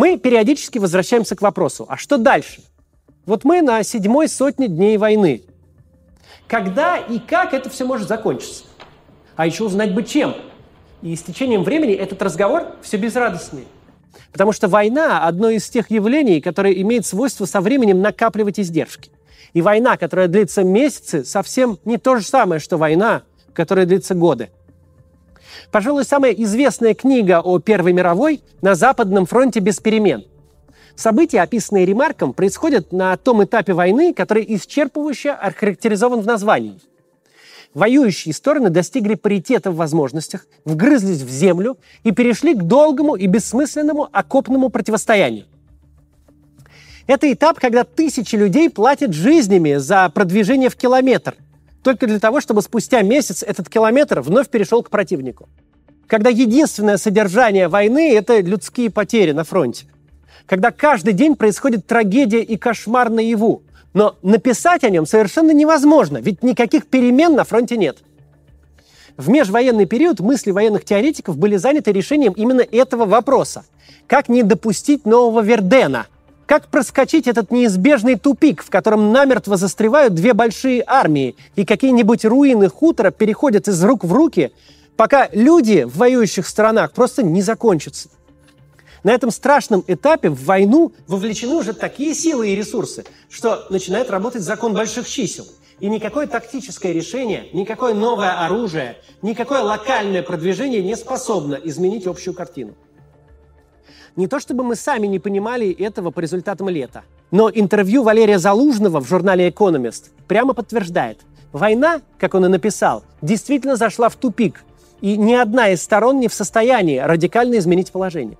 Мы периодически возвращаемся к вопросу, а что дальше? Вот мы на седьмой сотне дней войны. Когда и как это все может закончиться? А еще узнать бы чем. И с течением времени этот разговор все безрадостнее. Потому что война – одно из тех явлений, которое имеет свойство со временем накапливать издержки. И война, которая длится месяцы, совсем не то же самое, что война, которая длится годы. Пожалуй, самая известная книга о Первой мировой «На Западном фронте без перемен». События, описанные Ремарком, происходят на том этапе войны, который исчерпывающе охарактеризован в названии. Воюющие стороны достигли паритета в возможностях, вгрызлись в землю и перешли к долгому и бессмысленному окопному противостоянию. Это этап, когда тысячи людей платят жизнями за продвижение в километр – только для того, чтобы спустя месяц этот километр вновь перешел к противнику. Когда единственное содержание войны – это людские потери на фронте. Когда каждый день происходит трагедия и кошмар наяву. Но написать о нем совершенно невозможно, ведь никаких перемен на фронте нет. В межвоенный период мысли военных теоретиков были заняты решением именно этого вопроса. Как не допустить нового Вердена – как проскочить этот неизбежный тупик, в котором намертво застревают две большие армии, и какие-нибудь руины хутора переходят из рук в руки, пока люди в воюющих сторонах просто не закончатся? На этом страшном этапе в войну вовлечены уже такие силы и ресурсы, что начинает работать закон больших чисел. И никакое тактическое решение, никакое новое оружие, никакое локальное продвижение не способно изменить общую картину. Не то чтобы мы сами не понимали этого по результатам лета, но интервью Валерия Залужного в журнале «Экономист» прямо подтверждает. Война, как он и написал, действительно зашла в тупик, и ни одна из сторон не в состоянии радикально изменить положение.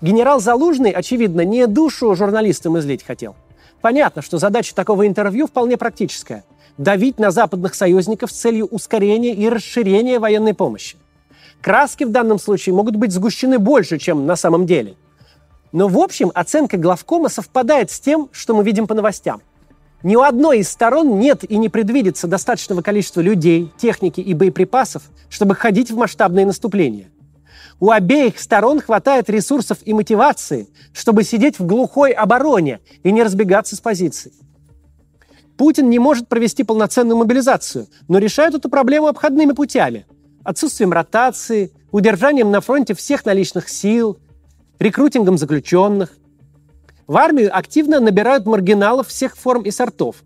Генерал Залужный, очевидно, не душу журналистам излить хотел. Понятно, что задача такого интервью вполне практическая – давить на западных союзников с целью ускорения и расширения военной помощи. Краски в данном случае могут быть сгущены больше, чем на самом деле. Но в общем оценка главкома совпадает с тем, что мы видим по новостям. Ни у одной из сторон нет и не предвидится достаточного количества людей, техники и боеприпасов, чтобы ходить в масштабные наступления. У обеих сторон хватает ресурсов и мотивации, чтобы сидеть в глухой обороне и не разбегаться с позиций. Путин не может провести полноценную мобилизацию, но решает эту проблему обходными путями. Отсутствием ротации, удержанием на фронте всех наличных сил, рекрутингом заключенных. В армию активно набирают маргиналов всех форм и сортов.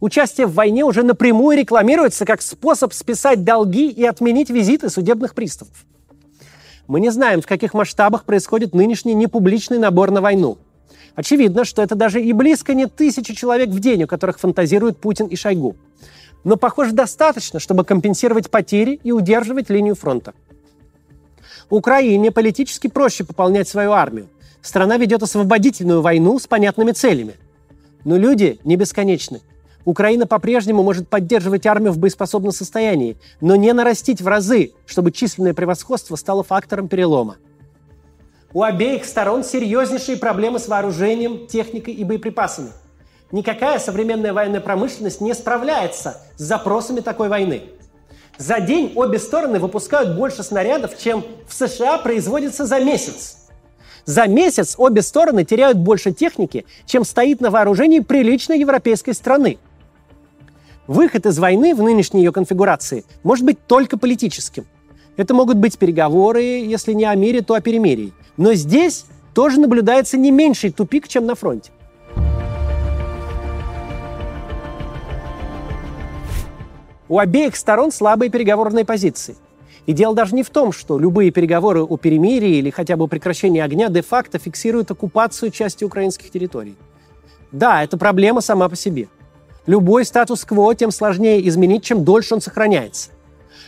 Участие в войне уже напрямую рекламируется как способ списать долги и отменить визиты судебных приставов. Мы не знаем, в каких масштабах происходит нынешний непубличный набор на войну. Очевидно, что это даже и близко не тысячи человек в день, у которых фантазируют Путин и Шойгу. Но, похоже, достаточно, чтобы компенсировать потери и удерживать линию фронта. Украине политически проще пополнять свою армию. Страна ведет освободительную войну с понятными целями. Но люди не бесконечны. Украина по-прежнему может поддерживать армию в боеспособном состоянии, но не нарастить в разы, чтобы численное превосходство стало фактором перелома. У обеих сторон серьезнейшие проблемы с вооружением, техникой и боеприпасами. Никакая современная военная промышленность не справляется с запросами такой войны. За день обе стороны выпускают больше снарядов, чем в США производится за месяц. За месяц обе стороны теряют больше техники, чем стоит на вооружении приличной европейской страны. Выход из войны в нынешней ее конфигурации может быть только политическим. Это могут быть переговоры, если не о мире, то о перемирии. Но здесь тоже наблюдается не меньший тупик, чем на фронте. У обеих сторон слабые переговорные позиции. И дело даже не в том, что любые переговоры о перемирии или хотя бы прекращении огня де-факто фиксируют оккупацию части украинских территорий. Да, это проблема сама по себе. Любой статус-кво тем сложнее изменить, чем дольше он сохраняется.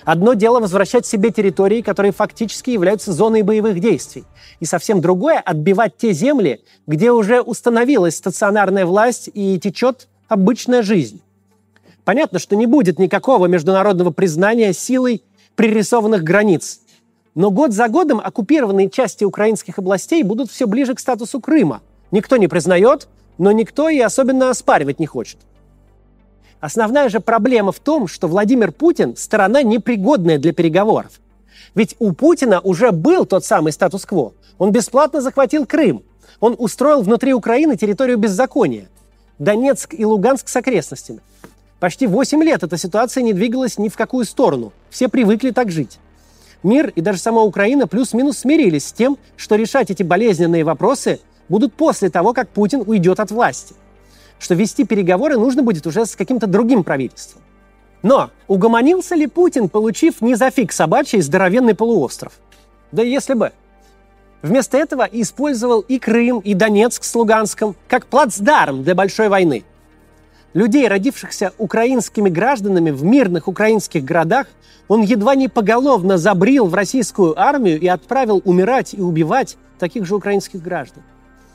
Одно дело возвращать себе территории, которые фактически являются зоной боевых действий. И совсем другое – отбивать те земли, где уже установилась стационарная власть и течет обычная жизнь. Понятно, что не будет никакого международного признания силой пририсованных границ. Но год за годом оккупированные части украинских областей будут все ближе к статусу Крыма. Никто не признает, но никто и особенно оспаривать не хочет. Основная же проблема в том, что Владимир Путин – сторона непригодная для переговоров. Ведь у Путина уже был тот самый статус-кво. Он бесплатно захватил Крым. Он устроил внутри Украины территорию беззакония. Донецк и Луганск с окрестностями. Почти 8 лет эта ситуация не двигалась ни в какую сторону. Все привыкли так жить. Мир и даже сама Украина плюс-минус смирились с тем, что решать эти болезненные вопросы будут после того, как Путин уйдет от власти. Что вести переговоры нужно будет уже с каким-то другим правительством. Но угомонился ли Путин, получив не за фиг собачий здоровенный полуостров? Да если бы. Вместо этого использовал и Крым, и Донецк с Луганском как плацдарм для большой войны – людей, родившихся украинскими гражданами в мирных украинских городах, он едва не поголовно забрил в российскую армию и отправил умирать и убивать таких же украинских граждан.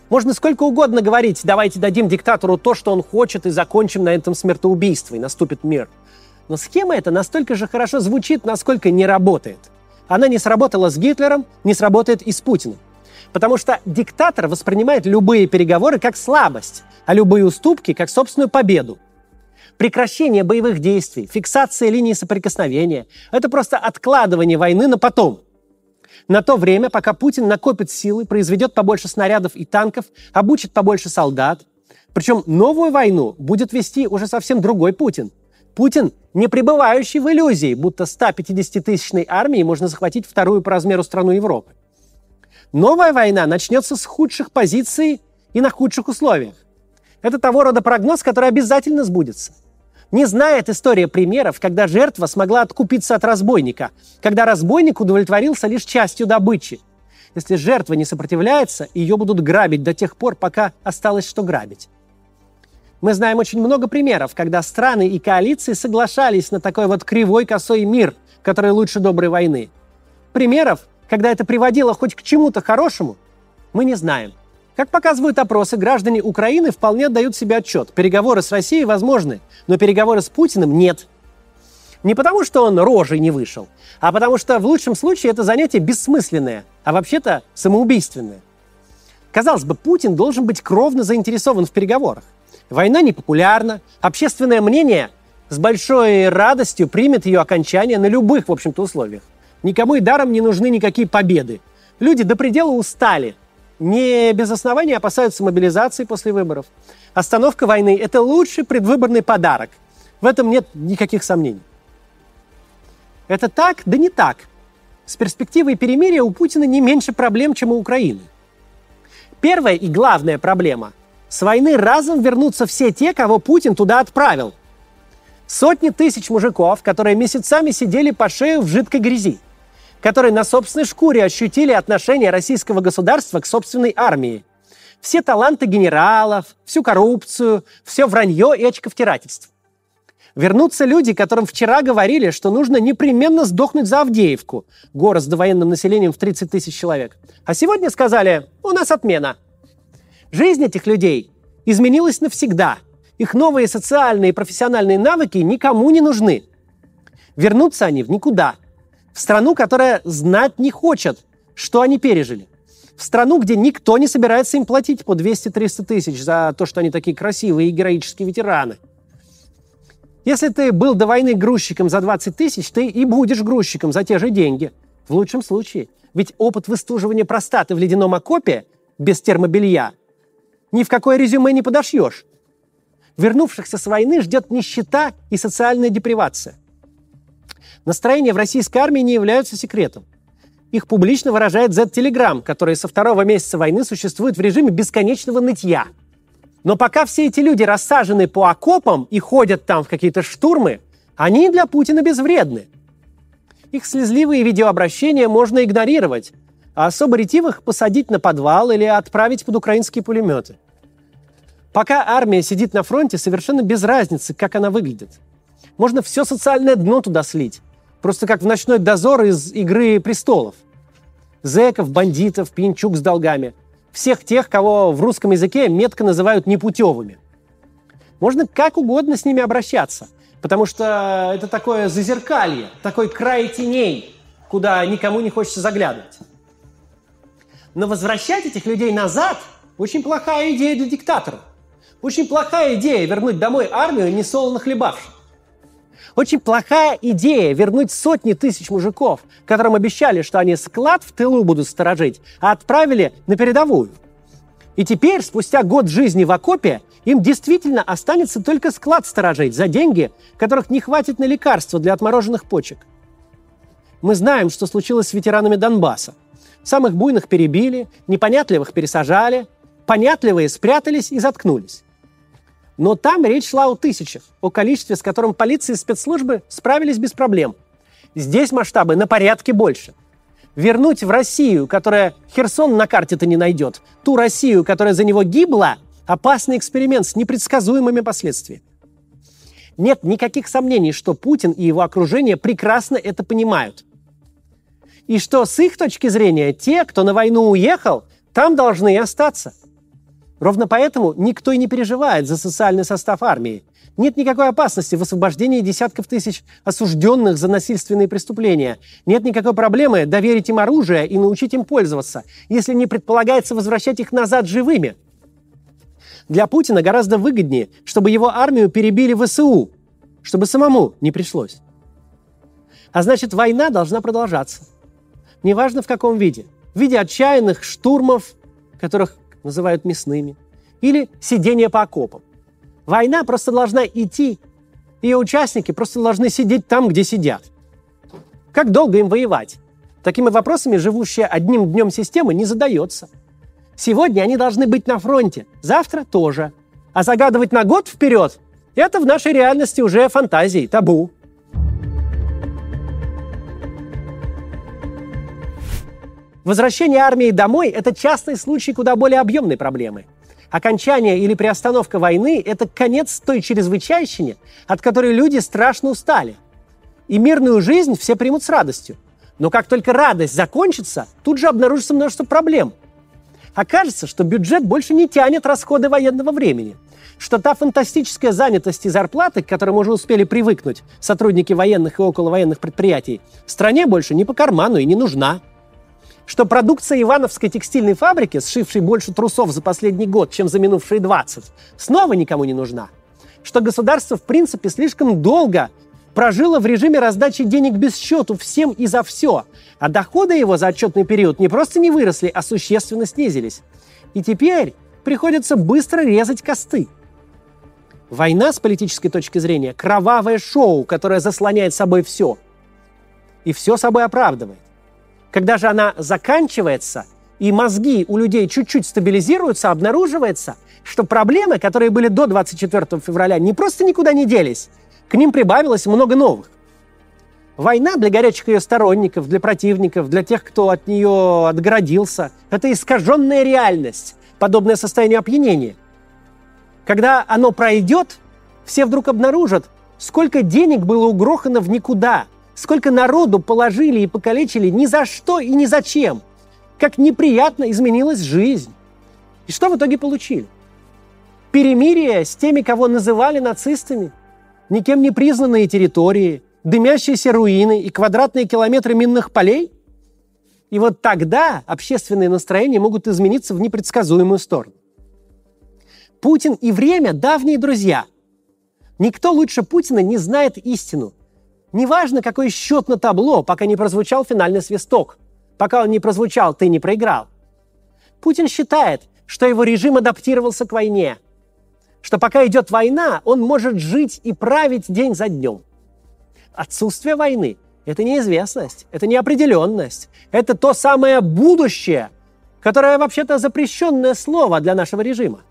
Можно сколько угодно говорить, давайте дадим диктатору то, что он хочет, и закончим на этом смертоубийство, и наступит мир. Но схема эта настолько же хорошо звучит, насколько не работает. Она не сработала с Гитлером, не сработает и с Путиным. Потому что диктатор воспринимает любые переговоры как слабость, а любые уступки как собственную победу. Прекращение боевых действий, фиксация линии соприкосновения – это просто откладывание войны на потом. На то время, пока Путин накопит силы, произведет побольше снарядов и танков, обучит побольше солдат. Причем новую войну будет вести уже совсем другой Путин. Путин, не пребывающий в иллюзии, будто 150-тысячной армией можно захватить вторую по размеру страну Европы. Новая война начнется с худших позиций и на худших условиях. Это того рода прогноз, который обязательно сбудется. Не знает история примеров, когда жертва смогла откупиться от разбойника, когда разбойник удовлетворился лишь частью добычи. Если жертва не сопротивляется, ее будут грабить до тех пор, пока осталось что грабить. Мы знаем очень много примеров, когда страны и коалиции соглашались на такой вот кривой косой мир, который лучше доброй войны. Примеров, когда это приводило хоть к чему-то хорошему, мы не знаем. Как показывают опросы, граждане Украины вполне отдают себе отчет. Переговоры с Россией возможны, но переговоры с Путиным нет. Не потому, что он рожей не вышел, а потому что в лучшем случае это занятие бессмысленное, а вообще-то самоубийственное. Казалось бы, Путин должен быть кровно заинтересован в переговорах. Война непопулярна, общественное мнение с большой радостью примет ее окончание на любых, в общем-то, условиях. Никому и даром не нужны никакие победы. Люди до предела устали. Не без основания опасаются мобилизации после выборов. Остановка войны – это лучший предвыборный подарок. В этом нет никаких сомнений. Это так, да не так. С перспективой перемирия у Путина не меньше проблем, чем у Украины. Первая и главная проблема – с войны разом вернутся все те, кого Путин туда отправил. Сотни тысяч мужиков, которые месяцами сидели по шею в жидкой грязи – которые на собственной шкуре ощутили отношение российского государства к собственной армии. Все таланты генералов, всю коррупцию, все вранье и очковтирательство. Вернутся люди, которым вчера говорили, что нужно непременно сдохнуть за Авдеевку, город с довоенным населением в 30 тысяч человек. А сегодня сказали, у нас отмена. Жизнь этих людей изменилась навсегда. Их новые социальные и профессиональные навыки никому не нужны. Вернутся они в никуда – в страну, которая знать не хочет, что они пережили. В страну, где никто не собирается им платить по 200-300 тысяч за то, что они такие красивые и героические ветераны. Если ты был до войны грузчиком за 20 тысяч, ты и будешь грузчиком за те же деньги. В лучшем случае. Ведь опыт выстуживания простаты в ледяном окопе без термобелья ни в какое резюме не подошьешь. Вернувшихся с войны ждет нищета и социальная депривация – Настроения в российской армии не являются секретом. Их публично выражает Z-Telegram, который со второго месяца войны существует в режиме бесконечного нытья. Но пока все эти люди рассажены по окопам и ходят там в какие-то штурмы, они для Путина безвредны. Их слезливые видеообращения можно игнорировать, а особо ретивых посадить на подвал или отправить под украинские пулеметы. Пока армия сидит на фронте, совершенно без разницы, как она выглядит. Можно все социальное дно туда слить. Просто как в ночной дозор из «Игры престолов». Зеков, бандитов, пьянчук с долгами. Всех тех, кого в русском языке метко называют непутевыми. Можно как угодно с ними обращаться, потому что это такое зазеркалье, такой край теней, куда никому не хочется заглядывать. Но возвращать этих людей назад – очень плохая идея для диктатора. Очень плохая идея вернуть домой армию, не солоно хлебавших. Очень плохая идея вернуть сотни тысяч мужиков, которым обещали, что они склад в тылу будут сторожить, а отправили на передовую. И теперь, спустя год жизни в окопе, им действительно останется только склад сторожить за деньги, которых не хватит на лекарства для отмороженных почек. Мы знаем, что случилось с ветеранами Донбасса. Самых буйных перебили, непонятливых пересажали, понятливые спрятались и заткнулись. Но там речь шла о тысячах, о количестве, с которым полиция и спецслужбы справились без проблем. Здесь масштабы на порядке больше. Вернуть в Россию, которая Херсон на карте-то не найдет, ту Россию, которая за него гибла, опасный эксперимент с непредсказуемыми последствиями. Нет никаких сомнений, что Путин и его окружение прекрасно это понимают. И что с их точки зрения те, кто на войну уехал, там должны и остаться – Ровно поэтому никто и не переживает за социальный состав армии. Нет никакой опасности в освобождении десятков тысяч осужденных за насильственные преступления. Нет никакой проблемы доверить им оружие и научить им пользоваться, если не предполагается возвращать их назад живыми. Для Путина гораздо выгоднее, чтобы его армию перебили в СУ, чтобы самому не пришлось. А значит, война должна продолжаться. Неважно в каком виде. В виде отчаянных штурмов, которых называют мясными, или сидение по окопам. Война просто должна идти, ее участники просто должны сидеть там, где сидят. Как долго им воевать? Такими вопросами живущая одним днем система не задается. Сегодня они должны быть на фронте, завтра тоже. А загадывать на год вперед – это в нашей реальности уже фантазии, табу. Возвращение армии домой – это частный случай куда более объемной проблемы. Окончание или приостановка войны – это конец той чрезвычайщине, от которой люди страшно устали. И мирную жизнь все примут с радостью. Но как только радость закончится, тут же обнаружится множество проблем. Окажется, что бюджет больше не тянет расходы военного времени, что та фантастическая занятость и зарплаты, к которой мы уже успели привыкнуть, сотрудники военных и околовоенных предприятий, стране больше не по карману и не нужна – что продукция Ивановской текстильной фабрики, сшившей больше трусов за последний год, чем за минувшие 20, снова никому не нужна. Что государство, в принципе, слишком долго прожило в режиме раздачи денег без счету всем и за все, а доходы его за отчетный период не просто не выросли, а существенно снизились. И теперь приходится быстро резать косты. Война, с политической точки зрения, кровавое шоу, которое заслоняет собой все. И все собой оправдывает. Когда же она заканчивается, и мозги у людей чуть-чуть стабилизируются, обнаруживается, что проблемы, которые были до 24 февраля, не просто никуда не делись, к ним прибавилось много новых. Война для горячих ее сторонников, для противников, для тех, кто от нее отгородился, это искаженная реальность, подобное состоянию опьянения. Когда оно пройдет, все вдруг обнаружат, сколько денег было угрохано в никуда – Сколько народу положили и покалечили ни за что и ни зачем. Как неприятно изменилась жизнь. И что в итоге получили? Перемирие с теми, кого называли нацистами, никем не признанные территории, дымящиеся руины и квадратные километры минных полей? И вот тогда общественные настроения могут измениться в непредсказуемую сторону. Путин и время – давние друзья. Никто лучше Путина не знает истину. Неважно, какой счет на табло, пока не прозвучал финальный свисток. Пока он не прозвучал, ты не проиграл. Путин считает, что его режим адаптировался к войне. Что пока идет война, он может жить и править день за днем. Отсутствие войны – это неизвестность, это неопределенность, это то самое будущее, которое вообще-то запрещенное слово для нашего режима.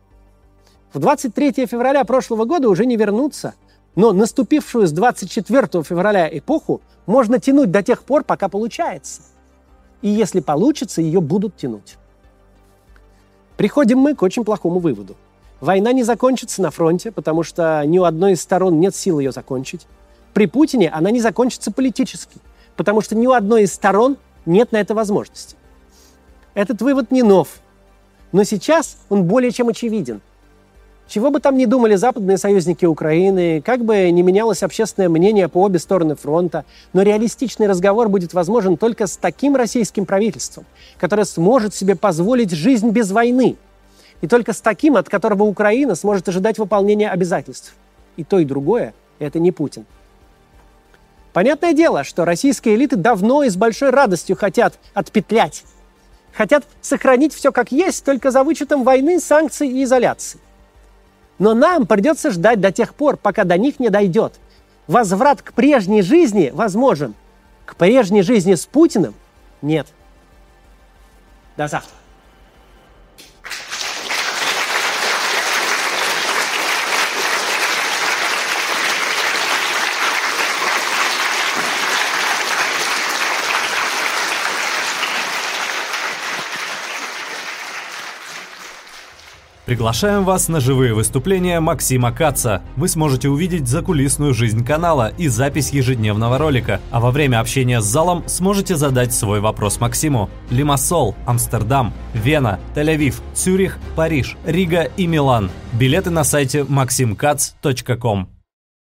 В 23 февраля прошлого года уже не вернуться – но наступившую с 24 февраля эпоху можно тянуть до тех пор, пока получается. И если получится, ее будут тянуть. Приходим мы к очень плохому выводу. Война не закончится на фронте, потому что ни у одной из сторон нет сил ее закончить. При Путине она не закончится политически, потому что ни у одной из сторон нет на это возможности. Этот вывод не нов, но сейчас он более чем очевиден. Чего бы там ни думали западные союзники Украины, как бы ни менялось общественное мнение по обе стороны фронта, но реалистичный разговор будет возможен только с таким российским правительством, которое сможет себе позволить жизнь без войны. И только с таким, от которого Украина сможет ожидать выполнения обязательств. И то, и другое – это не Путин. Понятное дело, что российские элиты давно и с большой радостью хотят отпетлять хотят сохранить все как есть, только за вычетом войны, санкций и изоляции. Но нам придется ждать до тех пор, пока до них не дойдет. Возврат к прежней жизни возможен. К прежней жизни с Путиным нет. До завтра. Приглашаем вас на живые выступления Максима Каца. Вы сможете увидеть закулисную жизнь канала и запись ежедневного ролика, а во время общения с залом сможете задать свой вопрос Максиму. Лимассол, Амстердам, Вена, Тель-Авив, Цюрих, Париж, Рига и Милан. Билеты на сайте maximkatz.com.